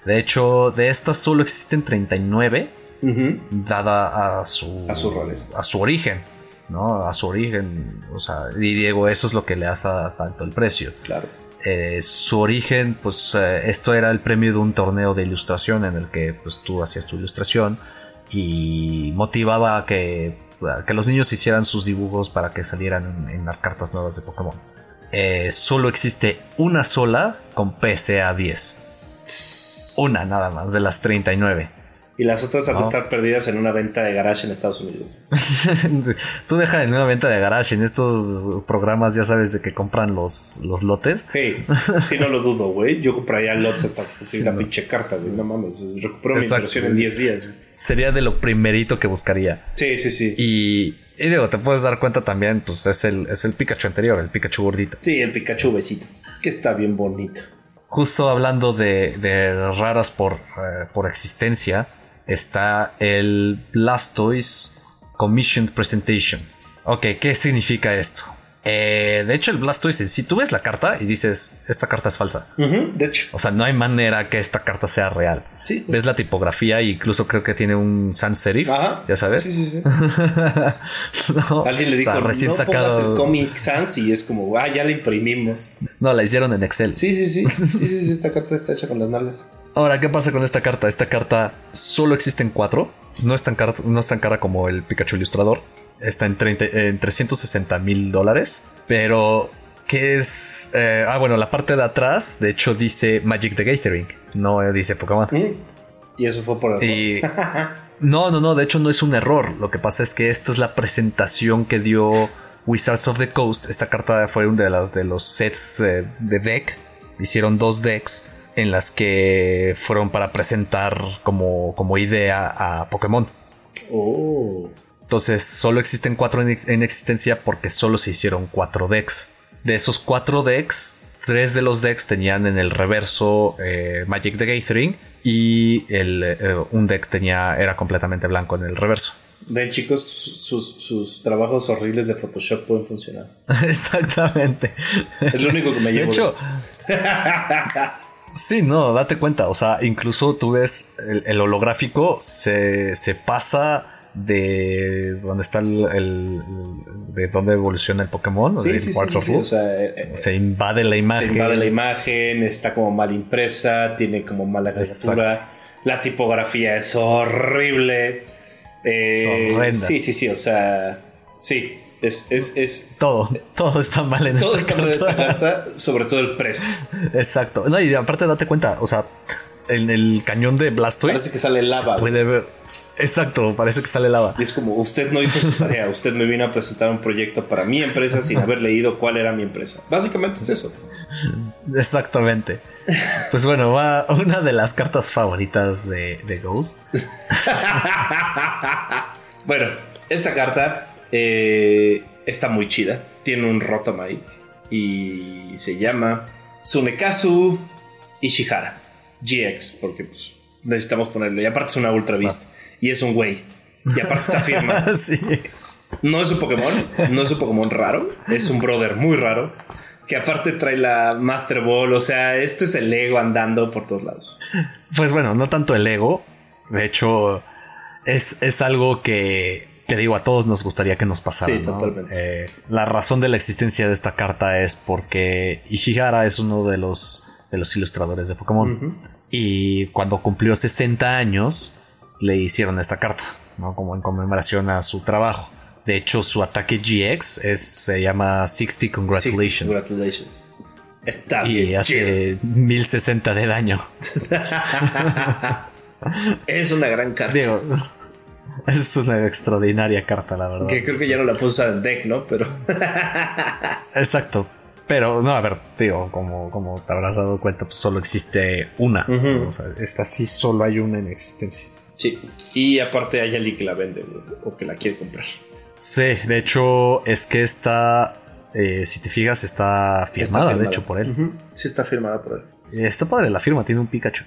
De hecho, de estas solo existen 39, dada a su, a su, a su origen, ¿no? A su origen. O sea, y Diego, eso es lo que le hace tanto el precio. Claro. Eh, su origen, pues eh, esto era el premio de un torneo de ilustración en el que pues, tú hacías tu ilustración y motivaba a que, que los niños hicieran sus dibujos para que salieran en, las cartas nuevas de Pokémon. Eh, solo existe una sola con PSA 10. Una nada más, de las 39. Y las otras han de estar perdidas en una venta de garage en Estados Unidos. Tú deja en una venta de garage en estos programas, ya sabes, de que compran los, los lotes. Sí, sí, no lo dudo, güey. Yo compraría lotes hasta sí, la pinche carta, güey. No mames, recupero mi inversión en 10 días. Sería de lo primerito que buscaría. Sí, sí, sí. Y, y digo, te puedes dar cuenta también, pues es el, es el Pikachu anterior, el Pikachu gordito. Sí, el Pikachu besito, que está bien bonito. Justo hablando de, de raras por, eh, por existencia, está el Blastoise Commissioned Presentation. Ok, ¿qué significa esto? Eh, de hecho, el Blastoise sí, tú ves la carta y dices, esta carta es falsa. De hecho. O sea, no hay manera que esta carta sea real. Sí. Ves la tipografía incluso creo que tiene un sans serif, Ajá. ya sabes. Sí, sí, sí. No, Alguien le o dijo, sea, recién no sacado. el Comic Sans y es como, ah, ya la imprimimos. No, la hicieron en Excel. Sí, sí, sí. Sí, sí, sí, esta carta está hecha con las nalgas. Ahora, ¿qué pasa con esta carta? Esta carta solo existe en cuatro. No es tan cara, no es tan cara como el Pikachu Ilustrador. Está en, 30 en 360 mil dólares. Pero, ¿qué es? Eh, ah, bueno, la parte de atrás, de hecho, dice Magic the Gathering. No eh, dice Pokémon. Y eso fue por. Y. No, no, no, de hecho no es un error. Lo que pasa es que esta es la presentación que dio Wizards of the Coast. Esta carta fue uno de, las, de los sets de, de deck. Hicieron dos decks en las que fueron para presentar como, como idea a Pokémon. Oh. Entonces solo existen cuatro en, ex- en existencia porque solo se hicieron cuatro decks. De esos cuatro decks, tres de los decks tenían en el reverso eh, Magic the Gathering y el, eh, un deck tenía, era completamente blanco en el reverso. Ven, chicos, sus, sus trabajos horribles de Photoshop pueden funcionar. Exactamente. Es lo único que me llevo de, hecho, sí, no, date cuenta. O sea, incluso tú ves el, el holográfico se, se pasa de donde está el, el- de donde evoluciona el Pokémon. Sí, del sí, sí. O sea, eh, eh, se invade la imagen. se invade la imagen, está como mal impresa, tiene como mala caricatura. La tipografía es horrible. Eh, Es horrenda. Sí, sí, sí, o sea, sí, es, es, es Todo, todo está mal en todo esta está mal en carta. esta carta, sobre todo el precio. Exacto. No, y aparte date cuenta, o sea, en el cañón de Blastoise Parece que sale lava. se puede ver. Exacto, parece que sale lava. Y es como, usted no hizo su tarea, usted me vino a presentar un proyecto para mi empresa sin haber leído cuál era mi empresa. Básicamente es eso. Exactamente. Pues bueno, va una de las cartas favoritas de, de Ghost. Bueno, esta carta eh, está muy chida. Tiene un Rotom ahí. Y se llama Tsunekazu Ishihara. GX, porque pues, necesitamos ponerlo. Y aparte es una Ultra Beast. Y es un güey. Y aparte está firma. sí. No es un Pokémon. No es un Pokémon raro. Es un brother muy raro. Que aparte trae la Master Ball. O sea, esto es el ego andando por todos lados. Pues bueno, no tanto el ego. De hecho, es, es algo que, que digo, a todos nos gustaría que nos pasara. Sí, ¿no? totalmente. Eh, la razón de la existencia de esta carta es porque Ishihara es uno de los, de los ilustradores de Pokémon. Y cuando cumplió 60 años, le hicieron esta carta, ¿no? Como en conmemoración a su trabajo. De hecho, su ataque GX es, se llama 60 Congratulations. Congratulations. Está y bien. chido. hace 1060 de daño. Es una gran carta. Digo, es una extraordinaria carta, la verdad. Que creo que ya no la puso en deck, ¿no? Pero Exacto. Pero, no, a ver, digo, como, como te habrás dado cuenta, pues solo existe una. O sea, esta sí solo hay una en existencia. Sí. Y aparte hay alguien que la vende güey, o que la quiere comprar. Sí, de hecho, es que esta, eh, si te fijas, está firmada, Está firmada. de hecho, por él. Sí, está firmada por él. Eh, Está padre la firma, tiene un Pikachu.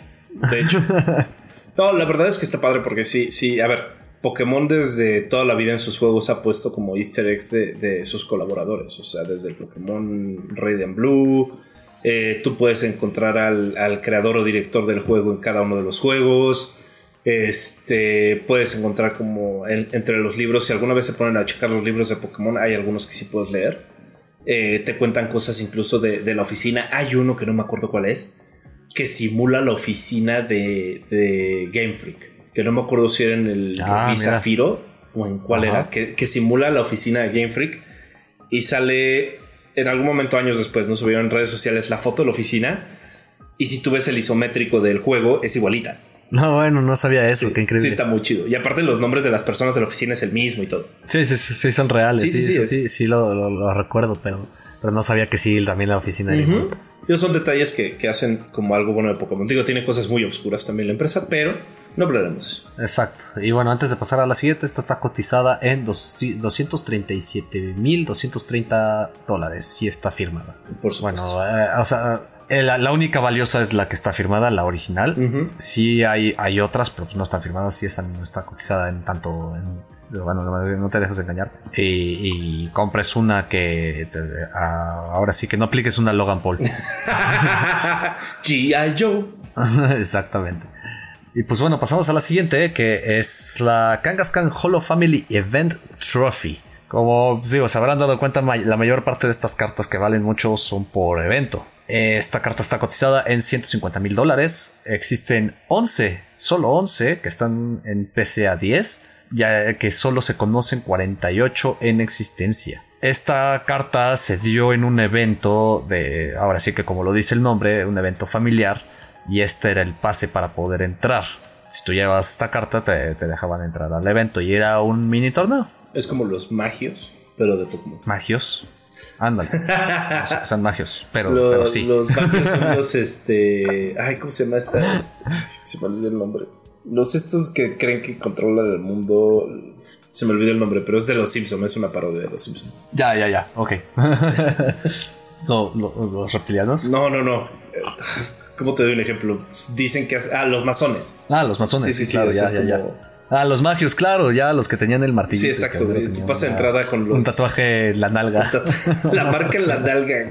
De hecho. no, la verdad es que está padre porque sí, sí. A ver, Pokémon desde toda la vida en sus juegos ha puesto como easter eggs de, de sus colaboradores. O sea, desde el Pokémon Radiant Blue. eh, tú puedes encontrar al, al creador o director del juego en cada uno de los juegos. Este, puedes encontrar como en- entre los libros, si alguna vez se ponen a checar los libros de Pokémon, hay algunos que sí puedes leer. Eh, te cuentan cosas incluso de, de la oficina. Hay uno que no me acuerdo cuál es, que simula la oficina de, de Game Freak. Que no me acuerdo si era en el Ah. Zafiro o en cuál Ajá. era, que, que simula la oficina de Game Freak y sale en algún momento, años después, nos subieron en redes sociales la foto de la oficina. Y si tú ves el isométrico del juego, es igualita. No, bueno, no sabía eso, Sí, qué increíble. Sí, está muy chido. Y aparte, los nombres de las personas de la oficina es el mismo y todo. Sí, sí, sí, sí, son reales. Sí, Sí, sí, sí, sí, lo, lo- lo recuerdo, pero, pero no sabía que sí, también la oficina. Esos son detalles que, que hacen como algo bueno de Pokémon. Digo, tiene cosas muy oscuras también la empresa, pero no hablaremos de eso. Exacto. Y bueno, antes de pasar a la siguiente, esta está cotizada en dos- 237.230 dólares. Sí está firmada. Por supuesto. Bueno, eh, o sea, la, la única valiosa es la que está firmada, la original. Ujú. Sí hay, hay otras, pero pues no están firmadas. Sí, esa no está cotizada en tanto en, bueno, no te dejes engañar, y, compres una que ahora sí que no apliques una Logan Paul. G.I. Joe. Exactamente. Y pues bueno, pasamos a la siguiente, que es la Kangaskhan Holo Family Event Trophy. Como digo, se habrán dado cuenta, la mayor parte de estas cartas que valen mucho son por evento. Esta carta está cotizada en 150 mil dólares. Existen 11, solo 11, que están en PCA 10 ya que solo se conocen 48 en existencia. Esta carta se dio en un evento de, ahora sí que como lo dice el nombre, un evento familiar, y este era el pase para poder entrar. Si tú llevas esta carta, te, dejaban entrar al evento y era un mini torneo. Es como los magios, pero de Pokémon. Magios. Ándale. son magios, pero, sí. Los magios son los, este. Ay, ¿cómo se llama esta? Se me olvidó el nombre. Los estos que creen que controlan el mundo. Se me olvidó el nombre, pero es de los Simpsons, es una parodia de los Simpsons. Ya, ya, ya, ok. ¿Los reptilianos? No, no, no. ¿Cómo te doy un ejemplo? Dicen que. Ah, los masones. Ah, los masones, sí, sí, claro, ya, ya, ya. Ah, los magios, claro, ya los que tenían el martillo. Sí, exacto. Tú pasas entrada con los. Un tatuaje en la nalga. La marca en la nalga,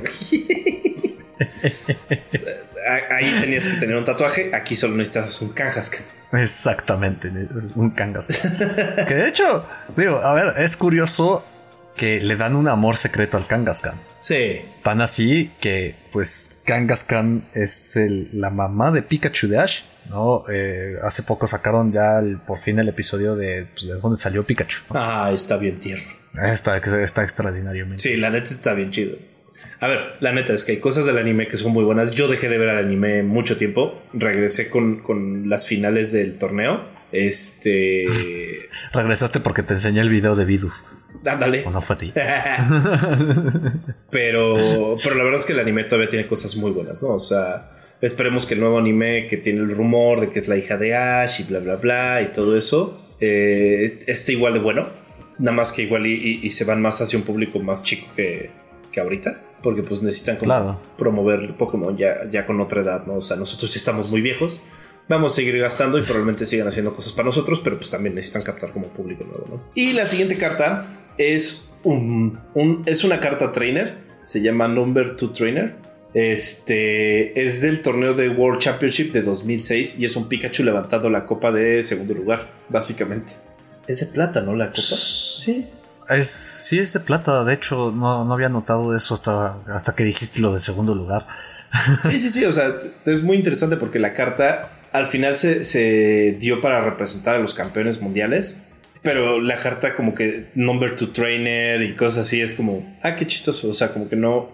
Ahí tenías que tener un tatuaje, aquí solo necesitas un Kangaskhan. Exactamente, un Kangaskhan. que de hecho, digo, a ver, es curioso que le dan un amor secreto al Kangaskhan. Sí. Tan así que, pues, Kangaskhan es la mamá de Pikachu de Ash. ¿No? Eh, hace poco sacaron ya por fin el episodio de, pues, de dónde salió Pikachu. Ah, está bien tierno. Está, está extraordinariamente. Sí, la neta está bien chido. A ver, la neta es que hay cosas del anime que son muy buenas. Yo dejé de ver al anime mucho tiempo. Regresé con, las finales del torneo. Este. Regresaste porque te enseñé el video de Vidu. Ándale. O no fue a ti. pero, pero la verdad es que el anime todavía tiene cosas muy buenas, ¿no? O sea, esperemos que el nuevo anime que tiene el rumor de que es la hija de Ash y bla, bla, bla y todo eso, eh, esté igual de bueno. Nada más que igual y, se van más hacia un público más chico que, que ahorita porque pues necesitan promover Pokémon ya, ya con otra edad, ¿no? O sea, nosotros sí estamos muy viejos, vamos a seguir gastando y probablemente sigan haciendo cosas para nosotros, pero pues también necesitan captar como público nuevo, ¿no? Y la siguiente carta es un, es una carta trainer, se llama Number 2 Trainer. Este es del torneo de World Championship de 2006 y es un Pikachu levantando la copa de segundo lugar, básicamente. Es de plata, ¿no? La copa. Sí. Es, sí, es de plata. De hecho, no, había notado eso hasta, hasta que dijiste lo de segundo lugar. Sí, sí, sí. O sea, es muy interesante porque la carta al final se, dio para representar a los campeones mundiales. Pero la carta, como que number to trainer y cosas así, es como, ah, qué chistoso. O sea, como que no,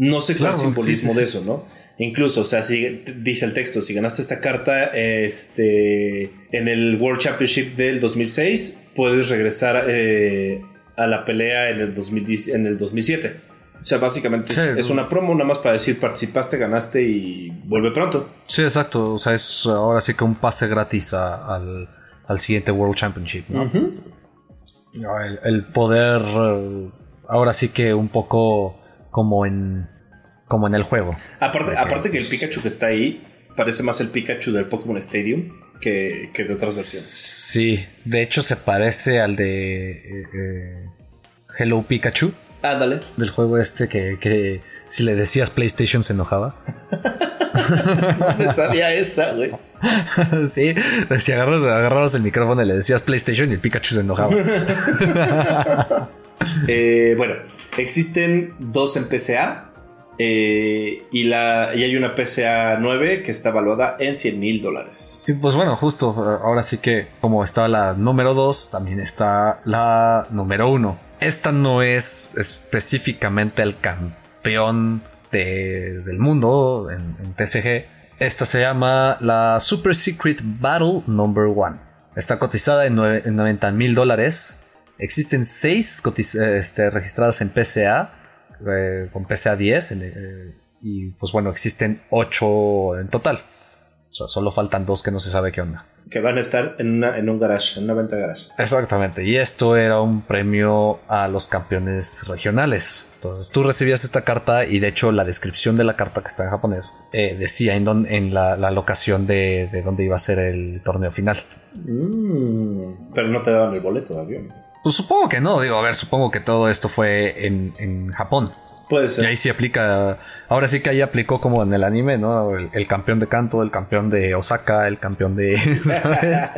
no sé cuál simbolismo de eso, ¿no? Incluso, o sea, si dice el texto, si ganaste esta carta este, en el World Championship del 2006, puedes regresar eh, a la pelea en el, 2010, en el 2007. O sea, básicamente es, una promo nada más para decir participaste, ganaste y vuelve pronto. Sí, exacto. O sea, es ahora sí que un pase gratis al, siguiente World Championship. el, poder, eh, ahora sí que un poco como en, como en el juego. Aparte, aparte que el Pikachu que está ahí parece más el Pikachu del Pokémon Stadium que, de otras versiones. Sí, de hecho se parece al de eh, eh, Hello Pikachu. Ándale. Del juego este que, si le decías PlayStation se enojaba. no me sabía esa, güey. sí, si agarrabas, el micrófono y le decías PlayStation y el Pikachu se enojaba. Eh, bueno, existen dos en PCA eh, y, hay una PCA 9 que está valuada en 100 mil dólares. pues bueno, justo ahora sí que como está la número 2, también está la número 1. Esta no es específicamente el campeón del mundo en, TCG. Esta se llama la Super Secret Battle Number 1. Está cotizada en, 90 mil dólares. Existen 6 este, registradas en PCA eh, con PCA 10 eh, y pues bueno, existen 8 en total. O sea, solo faltan dos que no se sabe qué onda. Que van a estar en, en un garage, en una venta garage. Exactamente. Y esto era un premio a los campeones regionales. Entonces tú recibías esta carta y de hecho la descripción de la carta que está en japonés eh, decía en, en la, locación de, de donde iba a ser el torneo final. Mm, pero no te daban el boleto de avión. Pues supongo que no, digo, a ver, supongo que todo esto fue en, en Japón. Puede ser. Y ahí sí aplica, ahora sí que ahí aplicó como en el anime, ¿no? El, el campeón de Kanto, el campeón de Osaka, el campeón de, ¿sabes?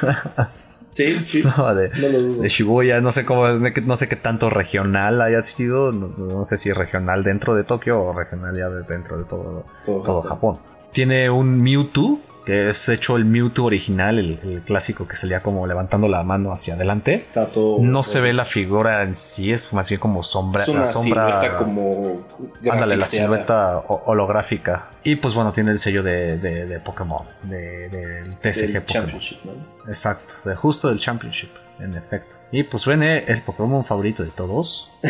sí, sí. No, de, No lo dudo. de Shibuya, no sé cómo, no sé qué tanto regional haya sido, no, no sé si regional dentro de Tokio o regional ya de- dentro de todo, Todo todo, Japón. Tiene un Mewtwo, que es hecho el Mewtwo original, el, el clásico que salía como levantando la mano hacia adelante. Está todo. No se ve la figura en sí, es más bien como sombra. Es una la sombra, silueta como. Ándale, la silueta ho- holográfica. Y pues bueno, tiene el sello de, de, de Pokémon, de, del TCG Del Pokémon. Championship, ¿no? Exacto, de justo del Championship, en efecto. Y pues viene el Pokémon favorito de todos.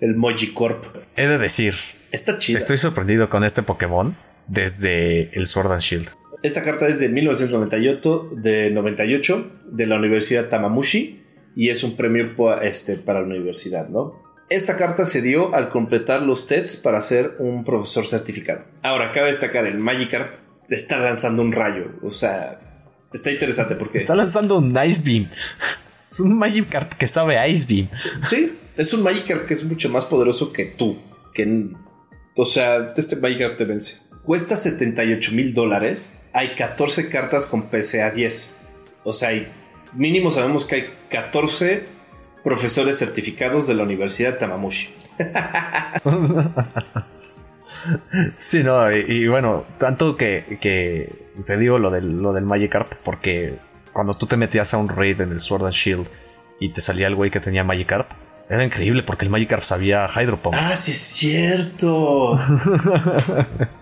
el Mojicorp. He de decir, Está chida. estoy sorprendido con este Pokémon desde el Sword and Shield. Esta carta es de 1998, de 98, de la Universidad Tamamushi, y es un premio este, para la universidad, ¿no? Esta carta se dio al completar los tests para ser un profesor certificado. Ahora, cabe destacar, el Magikarp está lanzando un rayo, o sea, está interesante porque... Está lanzando un Ice Beam. Es un Magikarp que sabe Ice Beam. Sí, es un Magikarp que es mucho más poderoso que tú. Que, o sea, este Magikarp te vence. Cuesta 78 mil dólares. Hay 14 cartas con PCA 10. O sea, hay- mínimo sabemos que hay 14 profesores certificados de la Universidad Tamamushi. Sí, no, y, y bueno, tanto que, que te digo lo del, lo del Magikarp, porque cuando tú te metías a un raid en el Sword and Shield y te salía el güey que tenía Magikarp, era increíble porque el Magikarp sabía Hydro Pump. Ah, sí es cierto.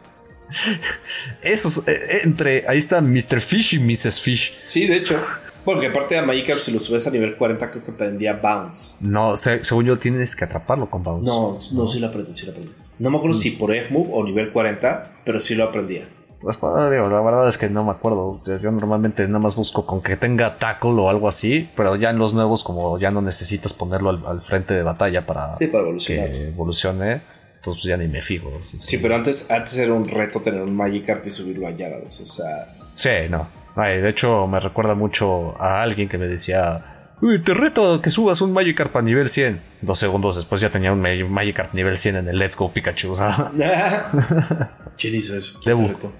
Esos, eh, eh, entre, ahí está Mr. Fish y Mrs. Fish. Sí, de hecho. Porque aparte a Magikarp si lo subes a nivel 40 creo que prendía Bounce. No, se- según yo tienes que atraparlo con Bounce. No, no, sí lo aprendí, sí lo aprendí. No me acuerdo si por Egg Move o nivel 40, pero sí lo aprendía. Pues, digo, la verdad es que no me acuerdo. Yo yo normalmente nada más busco con que tenga tackle o algo así, pero ya en los nuevos, como ya no necesitas ponerlo al, al frente de batalla para Sí, para evolucionar. que evolucione, entonces ya ni me fijo. Sí, pero antes, antes era un reto tener un Magikarp y subirlo a Gyarados. O sea, Sí, no. Ay, de hecho, me recuerda mucho a alguien que me decía: Uy, te reto a que subas un Magikarp a nivel 100. Dos segundos después ya tenía un Ma- Magikarp nivel 100 en el Let's Go Pikachu. ¿quién hizo eso? ¿Quién te el,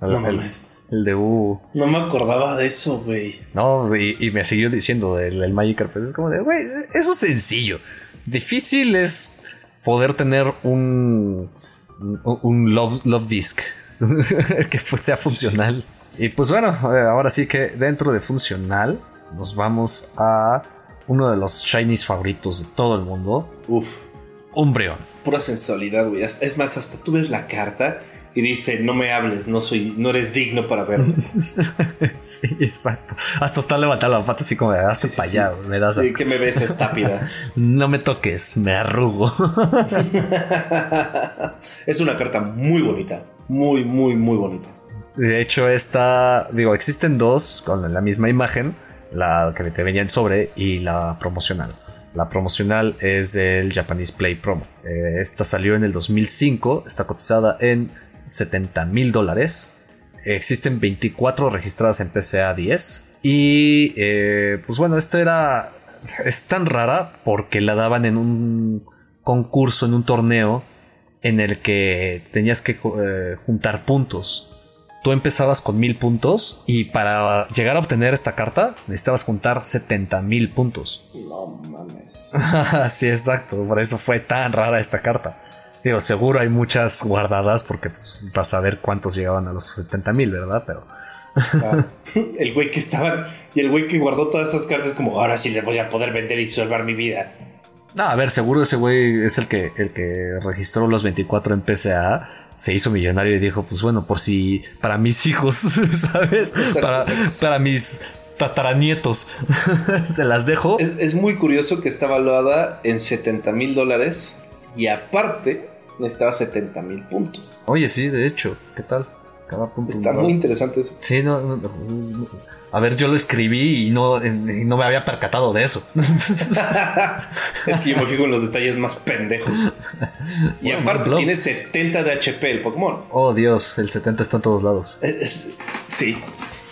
No el- mames. el de U. No me acordaba de eso, güey. No, y, y me siguió diciendo del, del Magikarp. pues, Es como de, güey, eso es sencillo. Difícil es poder tener un, un, love, love disc que sea funcional. Y pues bueno, eh, ahora sí que dentro de funcional nos vamos a uno de los shinies favoritos de todo el mundo, Uf, Umbreon. pura sensualidad, güey. Es más, hasta tú ves la carta y dice, no me hables, no soy, no eres digno para verme. sí, exacto. Hasta está levantando la pata así como de, hazte Sí, para sí, allá, sí. me das asco. que me ves estápida. No me toques, me arrugo. es una carta muy bonita. Muy, muy, muy bonita. De hecho, esta, digo, existen dos con la misma imagen, la que te venía en sobre y la promocional. La promocional es del Japanese Play Promo. Eh, esta salió en el 2005, está cotizada en 70 mil dólares. Existen 24 registradas en PCA 10. Y eh, pues bueno, esta era. Es tan rara porque la daban en un concurso, en un torneo, en el que tenías que eh, juntar puntos. Tú empezabas con mil puntos y para llegar a obtener esta carta necesitabas juntar 70 mil puntos. No mames. sí, exacto. Por eso fue tan rara esta carta. Digo, seguro hay muchas guardadas porque pues, vas a ver cuántos llegaban a los 70 mil, ¿verdad? Pero Ah, el güey que estaba y el güey que guardó todas esas cartas como ahora sí le voy a poder vender y salvar mi vida. No, a ver, seguro ese güey es el que, el que registró los 24 en PCA, se hizo millonario y dijo, pues bueno, por si para mis hijos, ¿sabes? Exacto, para, exacto. para mis tataranietos, se las dejo. Es, es muy curioso que está valuada en 70 mil dólares y aparte necesitaba 70 mil puntos. Oye, sí, de hecho, ¿qué tal? Cada punto. Está muy interesante eso. Sí, no, no, no. A ver, yo lo escribí y no, y no me había percatado de eso. es que yo me fijo en los detalles más pendejos. Y Bueno, aparte tiene 70 de HP el Pokémon. Oh, Dios, el 70 está en todos lados. Es- es- sí.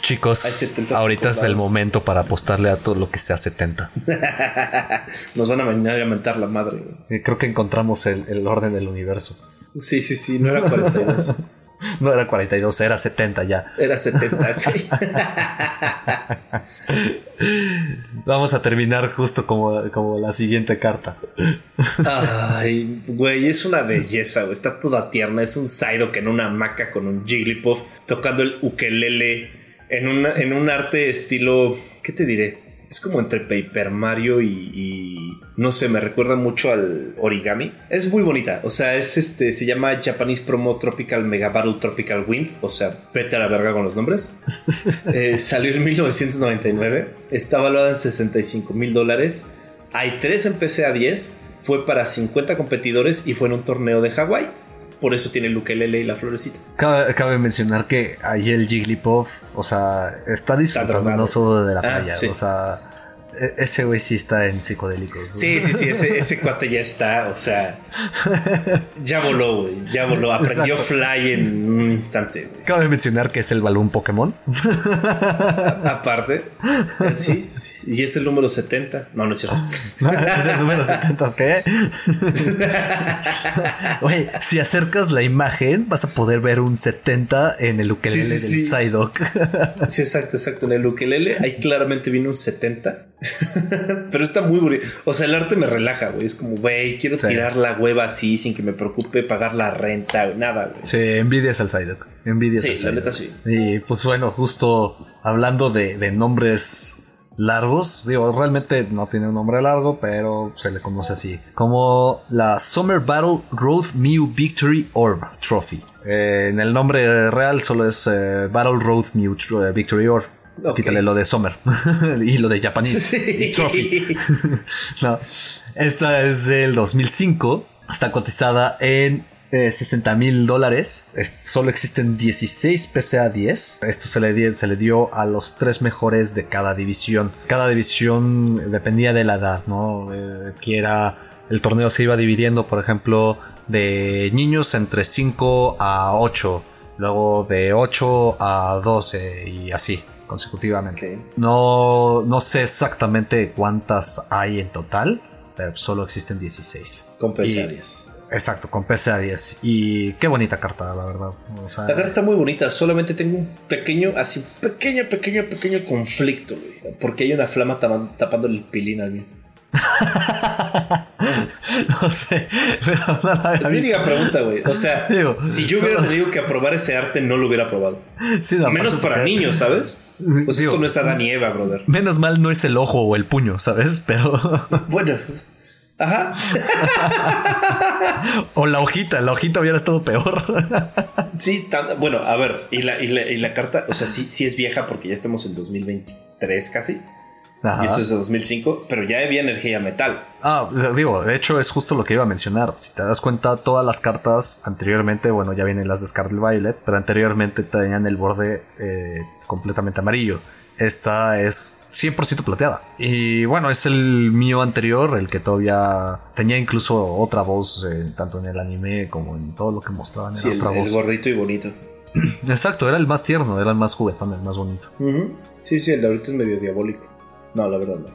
Chicos, Hay 70 ahorita es el momento para apostarle a todo lo que sea 70. Nos van a venir a mentar la madre. güey. Eh, Creo que encontramos el, el orden del universo. Sí, sí, sí, no era 42. No era 42, era 70 ya. Era 70. güey. Vamos a terminar justo como, como la siguiente carta. Ay, güey, es una belleza, güey. Está toda tierna. Es un Psyduck en una hamaca con un Jigglypuff tocando el ukelele en, una, en un arte estilo. ¿Qué te diré? Es como entre Paper Mario y, y no sé, me recuerda mucho al origami. Es muy bonita, o sea, es este, se llama Japanese Promo Tropical Mega Battle Tropical Wind, o sea, vete a la verga con los nombres. Eh, salió en 1999, está valuada en 65 mil dólares. Hay tres en PCA 10, fue para 50 competidores y fue en un torneo de Hawái. Por eso tiene el ukelele y la florecita. Cabe, cabe mencionar que ahí el Jigglypuff, o sea, está disfrutando no solo de la Ah, playa, sí. o sea, ese güey sí está en psicodélicos. Sí, sí, sí, ese, ese cuate ya está, o sea, ya voló, güey, ya voló, aprendió Exacto. fly en un instante. güey. Cabe mencionar que es el balón Pokémon. Aparte, eh, sí, sí, y es el número 70. No, no es cierto. es el número 70, ¿qué? Oye, si acercas la imagen, vas a poder ver un 70 en el ukelele Sí, sí, del. Psyduck. Sí, exacto, exacto. En el ukelele ahí claramente viene un 70. Pero está muy bonito. O sea, el arte me relaja, güey. Es como, güey, quiero Sí. tirar la hueva así sin que me preocupe pagar la renta, güey, nada, güey. Sí, envidias al Psyduck. Envidias Sí, al la neta sí. Y pues bueno, justo hablando de, de nombres largos, digo, realmente no tiene un nombre largo, pero se le conoce así. Como la Summer Battle Road Mew Victory Orb Trophy. Eh, en el nombre real solo es eh, Battle Road Mew eh, Victory Orb. Ok. Quítale lo de Summer y lo de Japanese Sí. y Trophy. No. Esta es del 2005. Está cotizada en eh, 60 mil dólares. Es- Solo existen 16 PCA 10. Esto se le, se le dio a los tres mejores de cada división. Cada división dependía de la edad, ¿no? Eh, que era. El torneo se iba dividiendo, por ejemplo, de niños entre 5 a 8. Luego de 8 a 12 y así consecutivamente. No, no sé exactamente cuántas hay en total, pero solo existen 16. Con Y- pesadillas. Exacto, con PCA 10. Y qué bonita carta, la verdad. O sea, La carta está muy bonita, solamente tengo un pequeño, así, pequeño, pequeño, pequeño conflicto, güey. Porque hay una flama tapa- tapando el pilín al. no sé, pero no la había visto. pregunta, güey. O sea, Digo, si yo hubiera solo- tenido que aprobar ese arte, no lo hubiera aprobado. Sí, no, Menos para niños, ¿sabes? Pues Digo, esto no es Adán y Eva, brother. Menos mal no es el ojo o el puño, ¿sabes? Pero. Bueno, pues, ajá. o la hojita, la hojita hubiera estado peor. Sí, tan- bueno, a ver, y la, y, la, y la carta, o sea, sí, sí es vieja porque ya estamos en 2023 casi. Ajá. Y esto es de 2005, pero ya había energía metal. Ah, digo, de hecho es justo lo que iba a mencionar. Si te das cuenta, todas las cartas anteriormente, bueno, ya vienen las de Scarlet Violet, pero anteriormente tenían el borde eh, completamente amarillo. Esta es 100% plateada. Y bueno, es el mío anterior, el que todavía tenía incluso otra voz, eh, tanto en el anime como en todo lo que mostraban. Sí, era el, otra el voz. gordito y bonito. Exacto, era el más tierno, era el más juguetón, el más bonito. Sí, sí, el de ahorita es medio diabólico. No, la verdad no.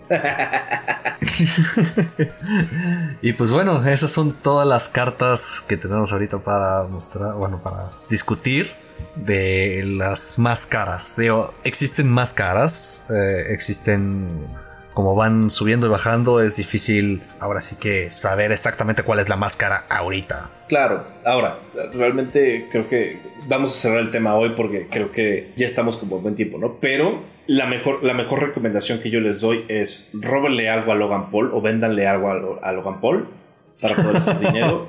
Y pues bueno, esas son todas las cartas que tenemos ahorita para mostrar, bueno, para discutir de las más caras. Digo, existen más caras, eh, existen como van subiendo y bajando, es difícil ahora sí que saber exactamente cuál es la más cara ahorita. Claro, ahora, realmente creo que vamos a cerrar el tema hoy porque creo que ya estamos como buen tiempo, ¿no? Pero la mejor, la mejor recomendación que yo les doy es róbenle algo a Logan Paul o véndanle algo a, a Logan Paul para poder hacer dinero.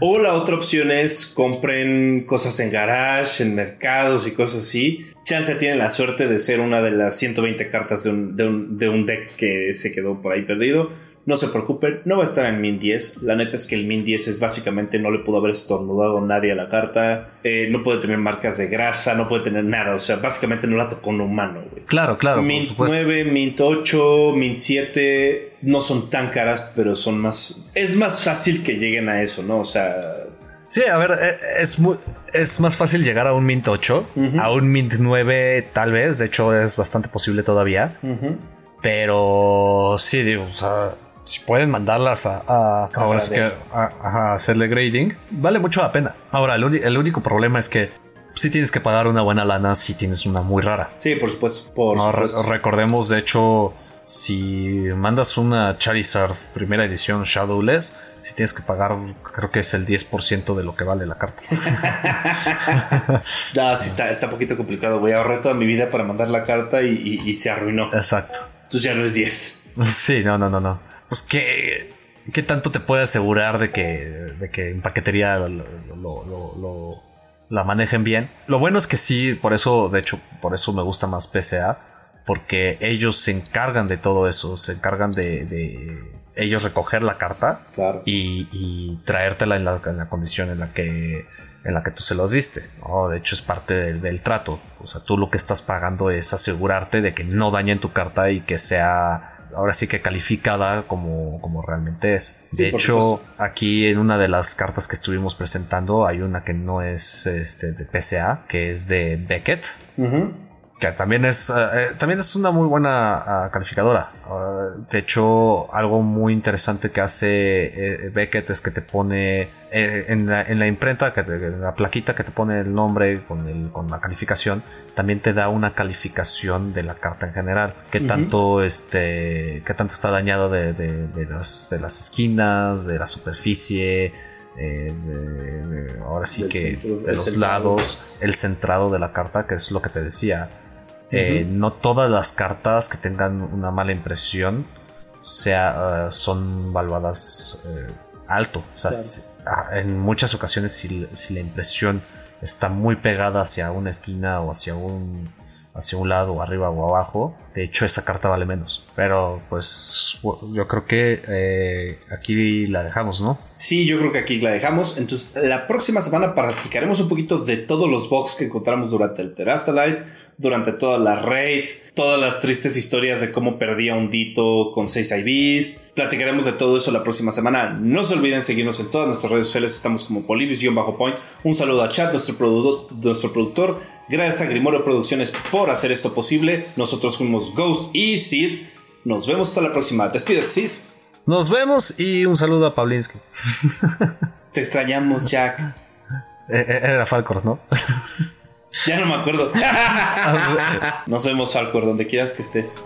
O la otra opción es compren cosas en garage, en mercados y cosas así. Chance tienen la suerte de ser una de las 120 cartas de un, de un, de un deck que se quedó por ahí perdido. No se preocupen, no va a estar en Min 10. La neta es que el Min 10 es básicamente no le pudo haber estornudado nadie a la carta. Eh, no puede tener marcas de grasa, no puede tener nada. O sea, básicamente no la tocó un humano, güey. Claro, claro, Mint supuesto. 9, Mint 8, Mint 7 no son tan caras, pero son más. Es más fácil que lleguen a eso, ¿no? O sea, Sí, a ver, eh, es, muy, es más fácil llegar a un Mint 8, a un Mint 9 tal vez, de hecho es bastante posible todavía. Pero sí, digo, o sea, si pueden mandarlas a, ahora sí que, a, hacerle grading, vale mucho la pena. Ahora, el, único problema es que si tienes que pagar una buena lana si tienes una muy rara. Sí, por supuesto. Por recordemos, de hecho, si mandas una Charizard primera edición Shadowless, si tienes que pagar, creo que es el 10% de lo que vale la carta. ya, sí, está, está un poquito complicado. Voy a ahorrar toda mi vida para mandar la carta y, se arruinó. Exacto. Entonces ya no es 10. Sí, no, no, no, no. Pues qué, qué tanto te puede asegurar de que, de que en paquetería lo, la manejen bien. Lo bueno es que sí, por eso, de hecho, por eso me gusta más PCA porque ellos se encargan de todo eso, se encargan de, ellos recoger la carta y, traértela en la, condición en la que en la que tú se los diste. De hecho, es parte del, trato. O sea, tú lo que estás pagando es asegurarte de que no dañen tu carta y que sea ahora sí que calificada como, como realmente es. De hecho, aquí en una de las cartas que estuvimos presentando hay una que no es este, de PCA, que es de Beckett que también es, eh, eh, también es una muy buena ah, calificadora. Ah, de hecho, algo muy interesante que hace eh, Beckett es que te pone en, la, en, la, imprenta, que en la plaquita que te pone el nombre con, el, con la calificación, también te da una calificación de la carta en general. Que tanto, este, que tanto está dañado de, de, las, de las esquinas, de la superficie. ahora sí que de los lados, el centrado de la carta, que es lo que te decía eh, no todas las cartas que tengan una mala impresión sea, eh, son valuadas eh, alto. O sea, ah, en muchas ocasiones si, si, la impresión está muy pegada hacia una esquina o hacia un, hacia un lado, arriba o abajo, de hecho esa carta vale menos. Pero pues yo creo que eh, aquí la dejamos, ¿no? Sí, yo creo que aquí la dejamos. Entonces la próxima semana practicaremos un poquito de todos los bugs que encontramos durante el Terastalize, durante todas las raids, todas las tristes historias de cómo perdía un Dito con 6 IVs. Platicaremos de todo eso la próxima semana. No se olviden seguirnos en todas nuestras redes sociales. Estamos como Polibius-Point. Un saludo a Chat, nuestro, nuestro productor. Gracias a Grimorio Producciones por hacer esto posible. Nosotros fuimos Ghost y Sid. Nos vemos hasta la próxima. Despídete, Sid. Nos vemos y un saludo a Pavlinsky. Te extrañamos, Jack. Eh, eh, era Falcor, ¿no? Ya no me acuerdo. Nos vemos, Falcor, donde quieras que estés.